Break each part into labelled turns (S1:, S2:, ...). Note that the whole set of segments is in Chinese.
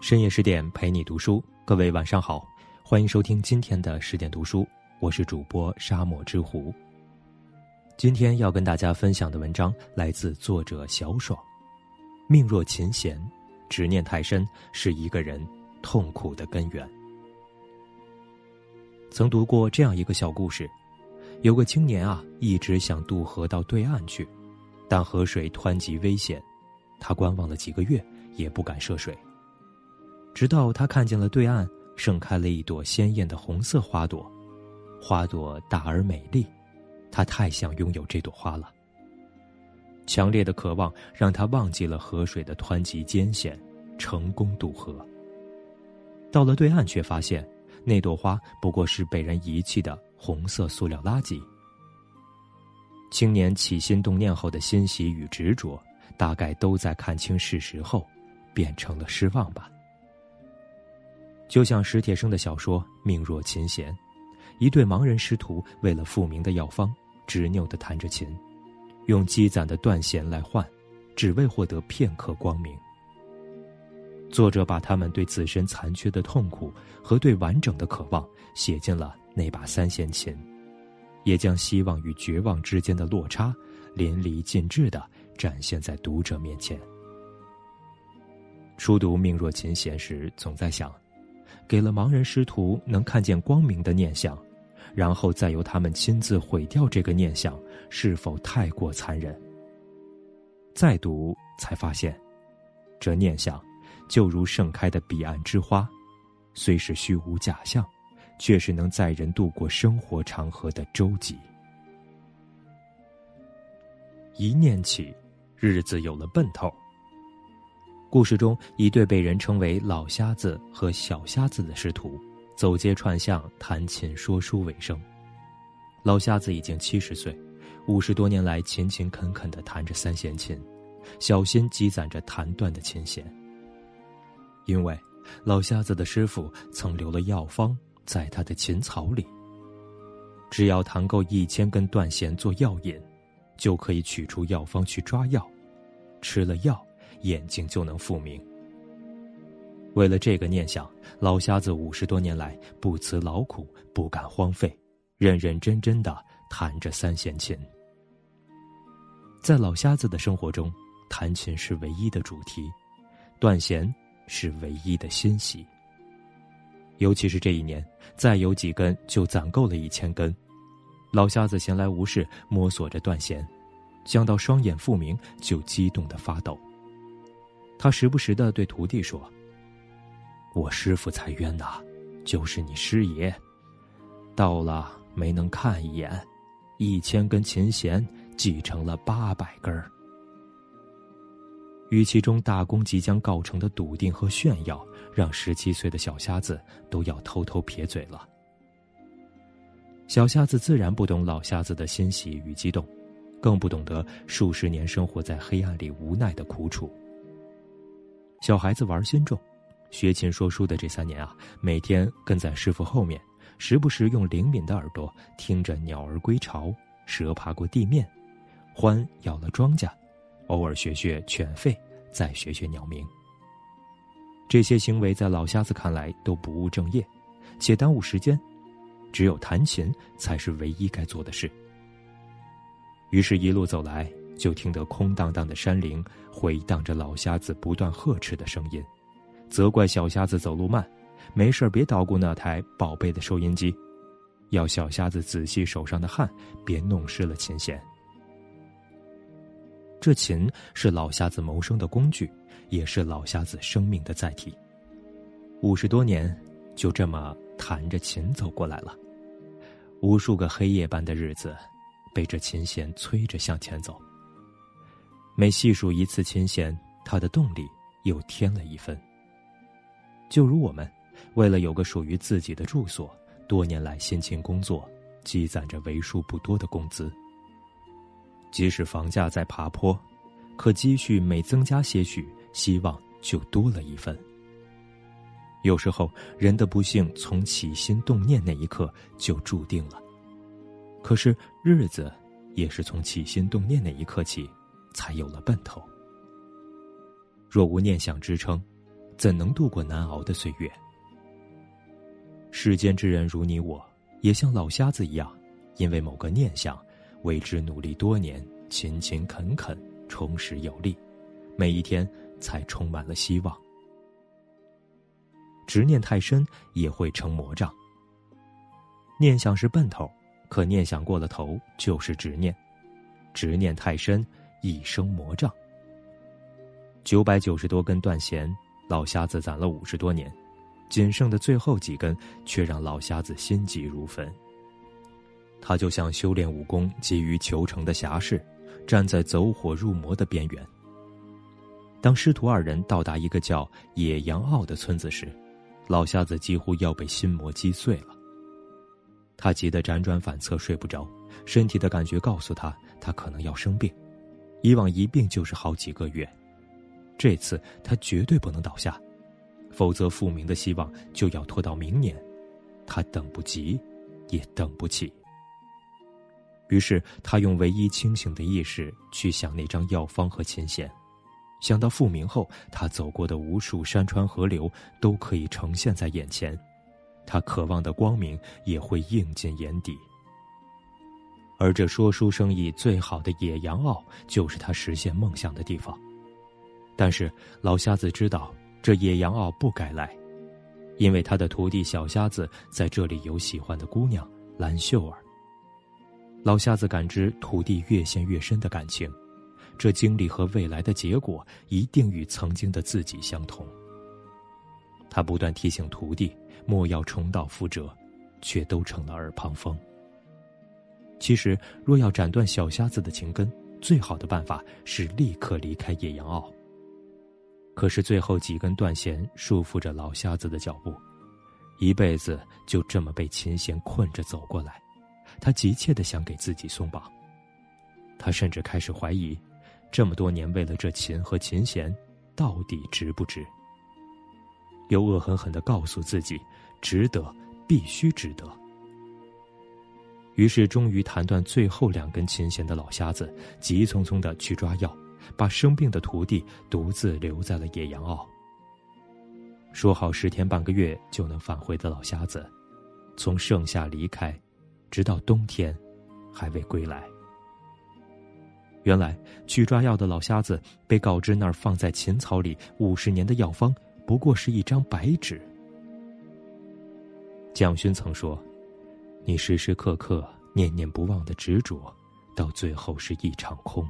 S1: 深夜十点陪你读书，各位晚上好，欢迎收听今天的十点读书，我是主播沙漠之狐。今天要跟大家分享的文章来自作者小爽。命若琴弦，执念太深是一个人痛苦的根源。曾读过这样一个小故事，有个青年啊，一直想渡河到对岸去，但河水湍急危险，他观望了几个月也不敢涉水。直到他看见了对岸盛开了一朵鲜艳的红色花朵，花朵大而美丽，他太想拥有这朵花了。强烈的渴望让他忘记了河水的湍急艰险，成功渡河。到了对岸，却发现那朵花不过是被人遗弃的红色塑料垃圾。青年起心动念后的欣喜与执着，大概都在看清事实后，变成了失望吧。就像史铁生的小说《命若琴弦》，一对盲人师徒为了复明的药方，执拗地弹着琴，用积攒的断弦来换，只为获得片刻光明。作者把他们对自身残缺的痛苦和对完整的渴望写进了那把三弦琴，也将希望与绝望之间的落差淋漓尽致地展现在读者面前。初读《命若琴弦》时，总在想。给了盲人师徒能看见光明的念想，然后再由他们亲自毁掉这个念想，是否太过残忍？再读才发现，这念想就如盛开的彼岸之花，虽是虚无假象，却是能载人渡过生活长河的舟楫。一念起，日子有了奔头。故事中，一对被人称为“老瞎子”和“小瞎子”的师徒，走街串巷弹琴说书为生。老瞎子已经七十岁，五十多年来勤勤恳恳地弹着三弦琴，小心积攒着弹断的琴弦。因为老瞎子的师傅曾留了药方在他的琴槽里，只要弹够一千根断弦做药引，就可以取出药方去抓药，吃了药。眼睛就能复明。为了这个念想，老瞎子五十多年来不辞劳苦，不敢荒废，认认真真的弹着三弦琴。在老瞎子的生活中，弹琴是唯一的主题，断弦是唯一的欣喜。尤其是这一年，再有几根就攒够了一千根，老瞎子闲来无事摸索着断弦，想到双眼复明，就激动的发抖。他时不时的对徒弟说：“我师傅才冤呐，就是你师爷，到了没能看一眼，一千根琴弦继成了八百根儿。”语气中大功即将告成的笃定和炫耀，让十七岁的小瞎子都要偷偷撇嘴了。小瞎子自然不懂老瞎子的欣喜与激动，更不懂得数十年生活在黑暗里无奈的苦楚。小孩子玩心重，学琴说书的这三年啊，每天跟在师傅后面，时不时用灵敏的耳朵听着鸟儿归巢，蛇爬过地面，獾咬了庄稼，偶尔学学犬吠，再学学鸟鸣。这些行为在老瞎子看来都不务正业，且耽误时间，只有弹琴才是唯一该做的事。于是，一路走来。就听得空荡荡的山林回荡着老瞎子不断呵斥的声音，责怪小瞎子走路慢，没事别捣鼓那台宝贝的收音机，要小瞎子仔细手上的汗，别弄湿了琴弦。这琴是老瞎子谋生的工具，也是老瞎子生命的载体。五十多年，就这么弹着琴走过来了，无数个黑夜般的日子，被这琴弦催着向前走。每细数一次琴弦，他的动力又添了一分。就如我们，为了有个属于自己的住所，多年来辛勤工作，积攒着为数不多的工资。即使房价在爬坡，可积蓄每增加些许，希望就多了一份。有时候，人的不幸从起心动念那一刻就注定了，可是日子也是从起心动念那一刻起。才有了奔头。若无念想支撑，怎能度过难熬的岁月？世间之人如你我，也像老瞎子一样，因为某个念想，为之努力多年，勤勤恳恳，充实有力，每一天才充满了希望。执念太深，也会成魔障。念想是奔头，可念想过了头就是执念，执念太深，一生魔障。九百九十多根断弦，老瞎子攒了五十多年，仅剩的最后几根却让老瞎子心急如焚。他就像修炼武功、急于求成的侠士，站在走火入魔的边缘。当师徒二人到达一个叫野羊坳的村子时，老瞎子几乎要被心魔击碎了。他急得辗转反侧，睡不着，身体的感觉告诉他，他可能要生病。以往一病就是好几个月。这次他绝对不能倒下，否则复明的希望就要拖到明年，他等不及，也等不起。于是他用唯一清醒的意识去想那张药方和琴弦，想到复明后他走过的无数山川河流都可以呈现在眼前，他渴望的光明也会映进眼底。而这说书生意最好的野羊坳，就是他实现梦想的地方。但是老瞎子知道，这野羊坳不该来，因为他的徒弟小瞎子在这里有喜欢的姑娘蓝秀儿。老瞎子感知徒弟越陷越深的感情，这经历和未来的结果一定与曾经的自己相同。他不断提醒徒弟莫要重蹈覆辙，却都成了耳旁风。其实，若要斩断小瞎子的情根，最好的办法是立刻离开野羊坳。可是最后几根断弦束缚着老瞎子的脚步，一辈子就这么被琴弦困着走过来，他急切的想给自己松绑。他甚至开始怀疑，这么多年为了这琴和琴弦，到底值不值？又恶狠狠的告诉自己，值得，必须值得。于是，终于弹断最后两根琴弦的老瞎子，急匆匆的去抓药。把生病的徒弟独自留在了野羊坳。说好十天半个月就能返回的老瞎子，从盛夏离开，直到冬天，还未归来。原来去抓药的老瞎子被告知，那儿放在琴草里五十年的药方，不过是一张白纸。蒋勋曾说：“你时时刻刻念念不忘的执着，到最后是一场空。”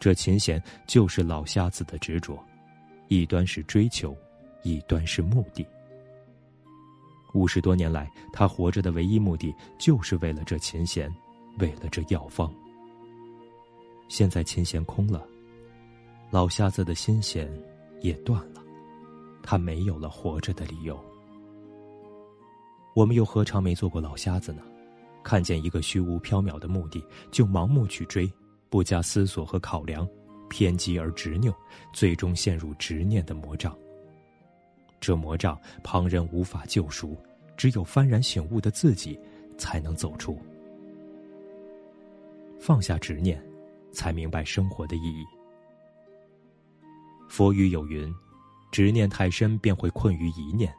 S1: 这琴弦就是老瞎子的执着，一端是追求，一端是目的。五十多年来，他活着的唯一目的就是为了这琴弦，为了这药方。现在琴弦空了，老瞎子的心弦也断了，他没有了活着的理由。我们又何尝没做过老瞎子呢？看见一个虚无缥缈的目的，就盲目去追。不加思索和考量，偏激而执拗，最终陷入执念的魔障。这魔障旁人无法救赎，只有幡然醒悟的自己才能走出。放下执念，才明白生活的意义。佛语有云：“执念太深，便会困于一念；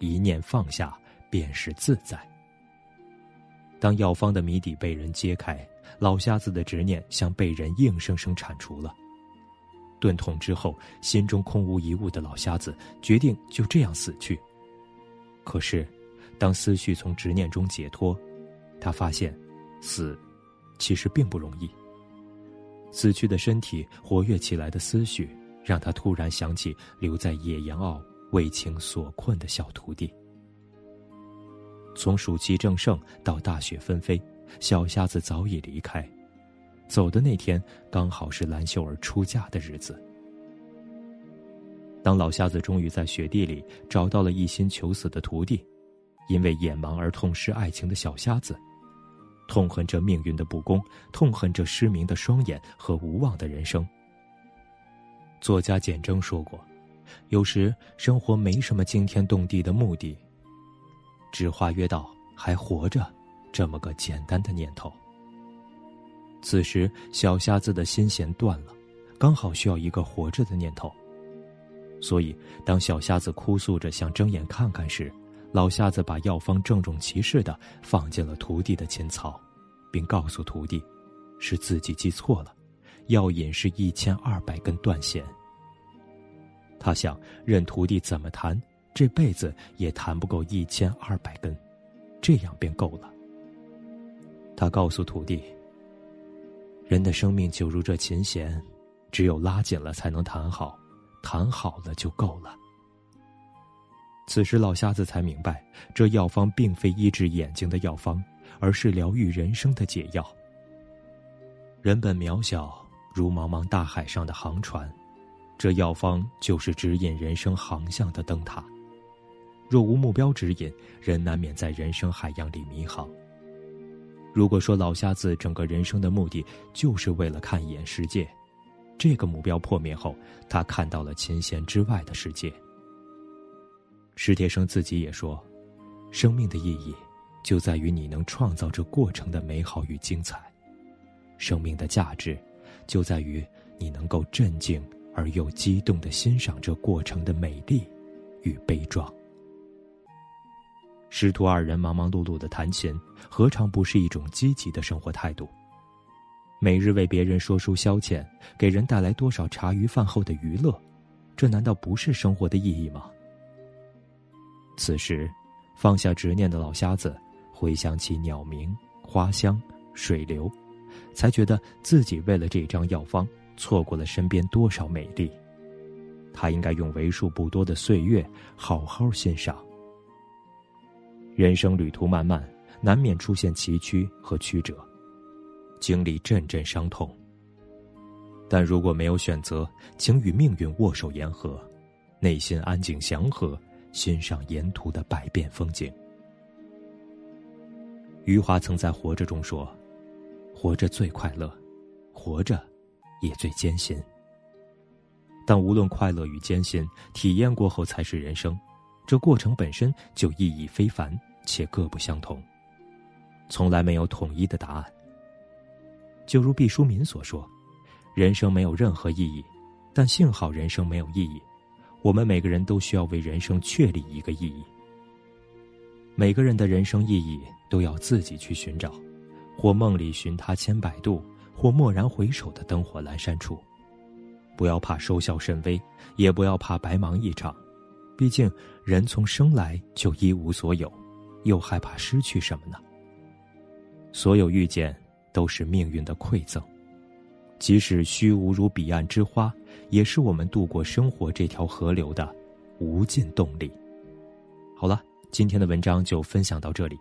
S1: 一念放下，便是自在。”当药方的谜底被人揭开。老瞎子的执念像被人硬生生铲除了。钝痛之后，心中空无一物的老瞎子决定就这样死去。可是，当思绪从执念中解脱，他发现，死其实并不容易。死去的身体，活跃起来的思绪，让他突然想起留在野羊坳为情所困的小徒弟。从暑气正盛到大雪纷飞。小瞎子早已离开，走的那天刚好是蓝秀儿出嫁的日子。当老瞎子终于在雪地里找到了一心求死的徒弟，因为眼盲而痛失爱情的小瞎子，痛恨着命运的不公，痛恨着失明的双眼和无望的人生。作家简征说过：“有时生活没什么惊天动地的目的，只化约到还活着。”这么个简单的念头。此时，小瞎子的心弦断了，刚好需要一个活着的念头。所以当小瞎子哭诉着想睁眼看看时，老瞎子把药方郑重其事的放进了徒弟的琴槽，并告诉徒弟，是自己记错了，药引是一千二百根断弦。他想，任徒弟怎么弹，这辈子也弹不够一千二百根，这样便够了。他告诉徒弟，人的生命就如这琴弦，只有拉紧了才能弹好，弹好了就够了。此时，老瞎子才明白，这药方并非医治眼睛的药方，而是疗愈人生的解药。人本渺小，如茫茫大海上的航船，这药方就是指引人生航向的灯塔。若无目标指引，人难免在人生海洋里迷航。如果说老瞎子整个人生的目的就是为了看一眼世界，这个目标破灭后，他看到了琴弦之外的世界。史铁生自己也说：“生命的意义，就在于你能创造这过程的美好与精彩；生命的价值，就在于你能够镇静而又激动的欣赏这过程的美丽与悲壮。”师徒二人忙忙碌碌的弹琴，何尝不是一种积极的生活态度？每日为别人说书消遣，给人带来多少茶余饭后的娱乐，这难道不是生活的意义吗？此时，放下执念的老瞎子回想起鸟鸣、花香、水流，才觉得自己为了这张药方错过了身边多少美丽。他应该用为数不多的岁月好好欣赏。人生旅途漫漫，难免出现崎岖和曲折，经历阵阵伤痛。但如果没有选择，请与命运握手言和，内心安静祥和。欣赏沿途的百变风景。余华曾在《活着》中说：“活着最快乐，活着也最艰辛。但无论快乐与艰辛，体验过后才是人生。这过程本身就意义非凡，且各不相同，从来没有统一的答案。就如毕淑敏所说：‘人生没有任何意义，但幸好人生没有意义。’”我们每个人都需要为人生确立一个意义。每个人的人生意义都要自己去寻找，或梦里寻他千百度，或蓦然回首的灯火阑珊处。不要怕收效甚微，也不要怕白忙一场。毕竟人从生来就一无所有，又害怕失去什么呢？所有遇见都是命运的馈赠。即使虚无如彼岸之花，也是我们度过生活这条河流的无尽动力。好了，今天的文章就分享到这里。